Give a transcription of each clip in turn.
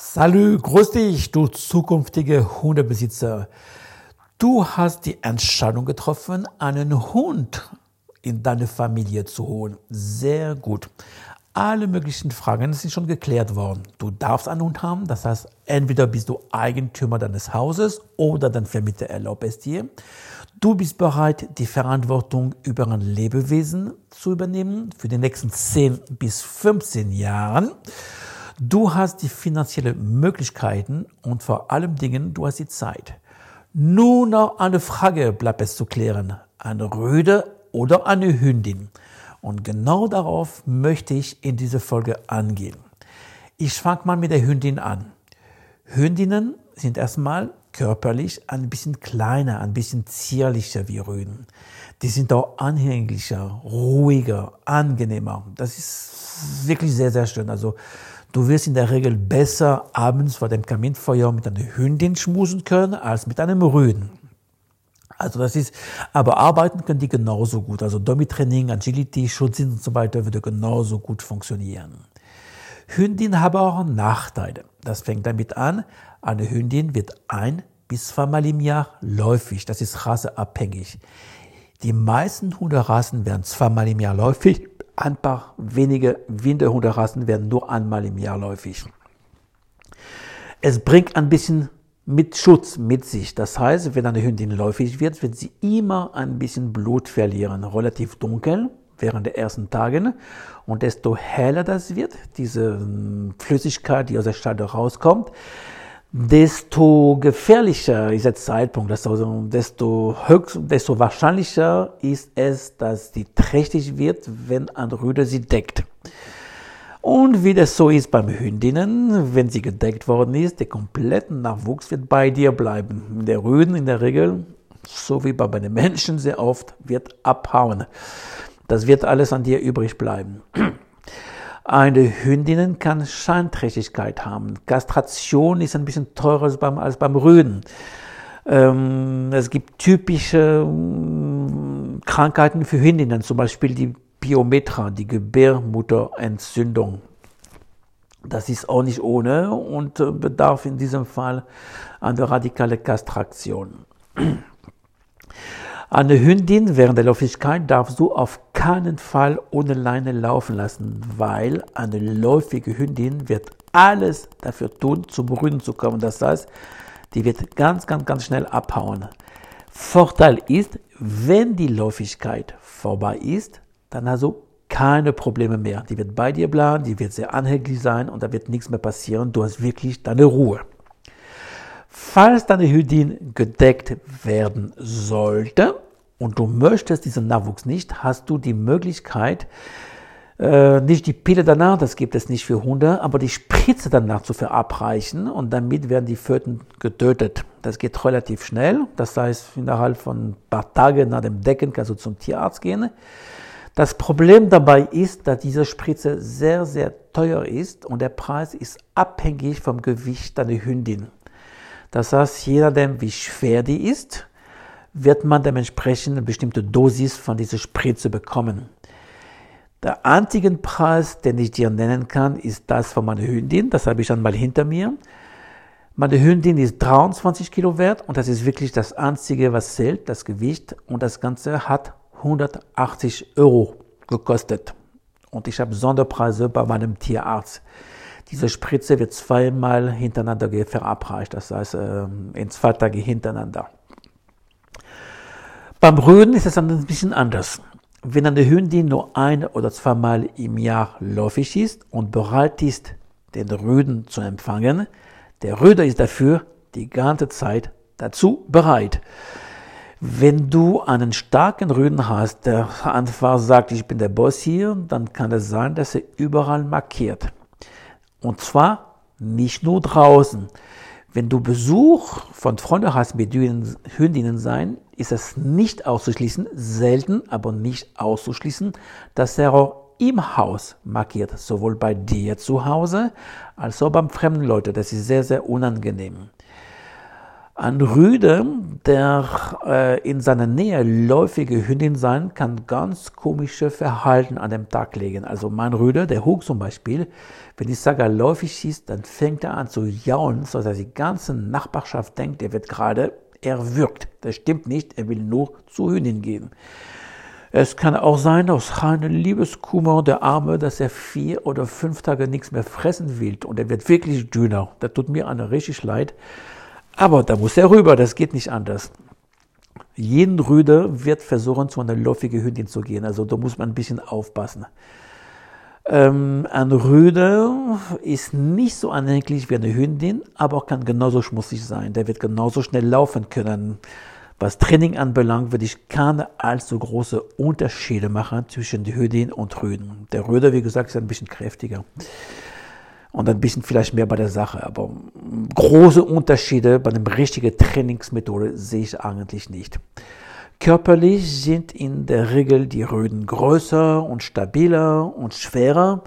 Salü, grüß dich, du zukünftige Hundebesitzer. Du hast die Entscheidung getroffen, einen Hund in deine Familie zu holen. Sehr gut. Alle möglichen Fragen sind schon geklärt worden. Du darfst einen Hund haben, das heißt, entweder bist du Eigentümer deines Hauses oder dein Vermieter erlaubt es dir. Du bist bereit, die Verantwortung über ein Lebewesen zu übernehmen für die nächsten 10 bis 15 Jahren. Du hast die finanziellen Möglichkeiten und vor allem Dingen, du hast die Zeit. Nur noch eine Frage bleibt es zu klären. Eine Rüde oder eine Hündin? Und genau darauf möchte ich in dieser Folge angehen. Ich fange mal mit der Hündin an. Hündinnen sind erstmal körperlich ein bisschen kleiner, ein bisschen zierlicher wie Rüden. Die sind auch anhänglicher, ruhiger, angenehmer. Das ist wirklich sehr, sehr schön. Also Du wirst in der Regel besser abends vor dem Kaminfeuer mit einer Hündin schmusen können als mit einem Rüden. Also das ist, aber arbeiten können die genauso gut. Also Dummy-Training, Agility, Schutzdienst und so weiter würde genauso gut funktionieren. Hündin haben auch Nachteile. Das fängt damit an, eine Hündin wird ein bis zweimal im Jahr läufig. Das ist rasseabhängig. Die meisten Hunderassen werden zweimal im Jahr läufig ein paar wenige Winterhunderassen werden nur einmal im Jahr läufig. Es bringt ein bisschen mit Schutz mit sich. Das heißt, wenn eine Hündin läufig wird, wird sie immer ein bisschen Blut verlieren. Relativ dunkel während der ersten Tage. Und desto heller das wird, diese hm, Flüssigkeit, die aus der Scheide rauskommt, desto gefährlicher ist der Zeitpunkt, also desto, höchst, desto wahrscheinlicher ist es, dass sie trächtig wird, wenn ein Rüde sie deckt. Und wie das so ist beim Hündinnen, wenn sie gedeckt worden ist, der komplette Nachwuchs wird bei dir bleiben. Der Rüden in der Regel, so wie bei den Menschen sehr oft, wird abhauen. Das wird alles an dir übrig bleiben. Eine Hündin kann Scheinträchtigkeit haben. Kastration ist ein bisschen teurer als beim, als beim Rüden. Ähm, es gibt typische ähm, Krankheiten für Hündinnen, zum Beispiel die Biometra, die Gebärmutterentzündung. Das ist auch nicht ohne und äh, bedarf in diesem Fall einer radikalen Kastration. Eine Hündin während der Läufigkeit darfst du auf keinen Fall ohne Leine laufen lassen, weil eine läufige Hündin wird alles dafür tun, zum Rüden zu kommen. Das heißt, die wird ganz, ganz, ganz schnell abhauen. Vorteil ist, wenn die Läufigkeit vorbei ist, dann hast du keine Probleme mehr. Die wird bei dir bleiben, die wird sehr anhänglich sein und da wird nichts mehr passieren. Du hast wirklich deine Ruhe. Falls deine Hündin gedeckt werden sollte und du möchtest diesen Nachwuchs nicht, hast du die Möglichkeit, äh, nicht die Pille danach, das gibt es nicht für Hunde, aber die Spritze danach zu verabreichen und damit werden die Föten getötet. Das geht relativ schnell, das heißt innerhalb von ein paar Tagen nach dem Decken kannst du zum Tierarzt gehen. Das Problem dabei ist, dass diese Spritze sehr, sehr teuer ist und der Preis ist abhängig vom Gewicht deiner Hündin. Das heißt, je nachdem, wie schwer die ist, wird man dementsprechend eine bestimmte Dosis von dieser Spritze bekommen. Der einzige Preis, den ich dir nennen kann, ist das von meiner Hündin. Das habe ich einmal hinter mir. Meine Hündin ist 23 Kilo wert und das ist wirklich das einzige, was zählt, das Gewicht. Und das Ganze hat 180 Euro gekostet. Und ich habe Sonderpreise bei meinem Tierarzt. Diese Spritze wird zweimal hintereinander verabreicht, das heißt ähm, in zwei Tage hintereinander. Beim Rüden ist es ein bisschen anders. Wenn eine Hündin nur ein oder zweimal im Jahr läufig ist und bereit ist, den Rüden zu empfangen, der Rüder ist dafür die ganze Zeit dazu bereit. Wenn du einen starken Rüden hast, der einfach sagt, ich bin der Boss hier, dann kann es sein, dass er überall markiert. Und zwar nicht nur draußen. Wenn du Besuch von Freunden hast mit Hündinnen sein, ist es nicht auszuschließen, selten, aber nicht auszuschließen, dass er auch im Haus markiert, sowohl bei dir zu Hause als auch beim fremden Leute. Das ist sehr, sehr unangenehm. Ein Rüde, der äh, in seiner Nähe läufige Hündin sein, kann ganz komische Verhalten an den Tag legen. Also mein Rüde, der Hug zum Beispiel, wenn sage, er läufig ist, dann fängt er an zu jaulen, sodass die ganze Nachbarschaft denkt, er wird gerade erwürgt. Das stimmt nicht, er will nur zur Hündin gehen. Es kann auch sein, aus reinem Liebeskummer der Arme, dass er vier oder fünf Tage nichts mehr fressen will und er wird wirklich dünner. Das tut mir einer richtig leid. Aber da muss er rüber, das geht nicht anders. Jeden Rüde wird versuchen, zu einer läufigen Hündin zu gehen. Also da muss man ein bisschen aufpassen. Ähm, ein Rüde ist nicht so anhänglich wie eine Hündin, aber kann genauso schmutzig sein. Der wird genauso schnell laufen können. Was Training anbelangt, würde ich keine allzu große Unterschiede machen zwischen Hündin und Rüden. Der Rüde, wie gesagt, ist ein bisschen kräftiger und ein bisschen vielleicht mehr bei der Sache. Aber große Unterschiede bei einer richtigen Trainingsmethode sehe ich eigentlich nicht. Körperlich sind in der Regel die Röden größer und stabiler und schwerer.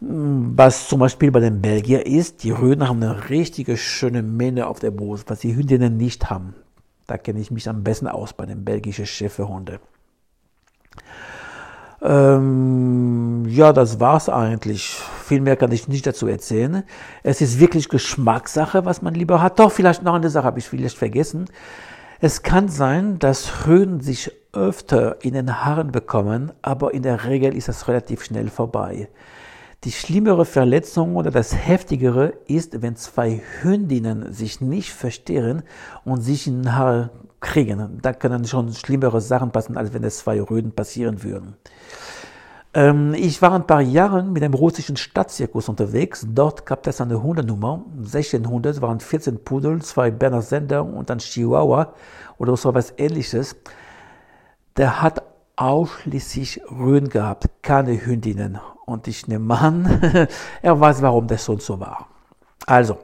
Was zum Beispiel bei den Belgier ist, die Röden haben eine richtige schöne Mähne auf der Brust, was die Hündinnen nicht haben. Da kenne ich mich am besten aus bei den belgischen Schäferhunden. Ähm, ja, das war's eigentlich. Viel mehr kann ich nicht dazu erzählen. Es ist wirklich Geschmackssache, was man lieber hat. Doch, vielleicht noch eine Sache habe ich vielleicht vergessen. Es kann sein, dass Höhen sich öfter in den Haaren bekommen, aber in der Regel ist das relativ schnell vorbei. Die schlimmere Verletzung oder das heftigere ist, wenn zwei Hündinnen sich nicht verstehen und sich in den Haaren kriegen. Da können schon schlimmere Sachen passieren, als wenn es zwei Röden passieren würden. Ähm, ich war ein paar Jahre mit dem russischen Stadtzirkus unterwegs. Dort gab es eine Hundenummer. 16 Hunde, waren 14 Pudel, zwei Berner Sender und ein Chihuahua oder so etwas ähnliches. Der hat ausschließlich Röden gehabt, keine Hündinnen. Und ich nehme an, er weiß, warum das so und so war. Also,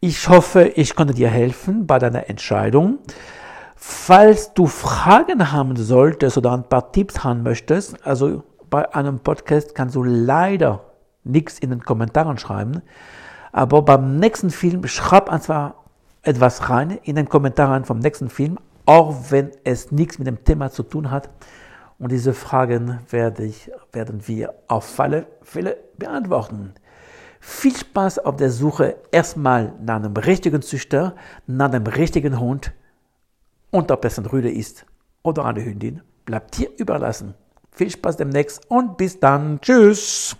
ich hoffe, ich konnte dir helfen bei deiner Entscheidung. Falls du Fragen haben solltest oder ein paar Tipps haben möchtest, also bei einem Podcast kannst du leider nichts in den Kommentaren schreiben, aber beim nächsten Film schreib einfach etwas rein in den Kommentaren vom nächsten Film, auch wenn es nichts mit dem Thema zu tun hat. Und diese Fragen werde ich, werden wir auf alle Fälle beantworten. Viel Spaß auf der Suche erstmal nach einem richtigen Züchter, nach einem richtigen Hund und ob es ein Rüde ist oder eine Hündin, bleibt dir überlassen. Viel Spaß demnächst und bis dann. Tschüss.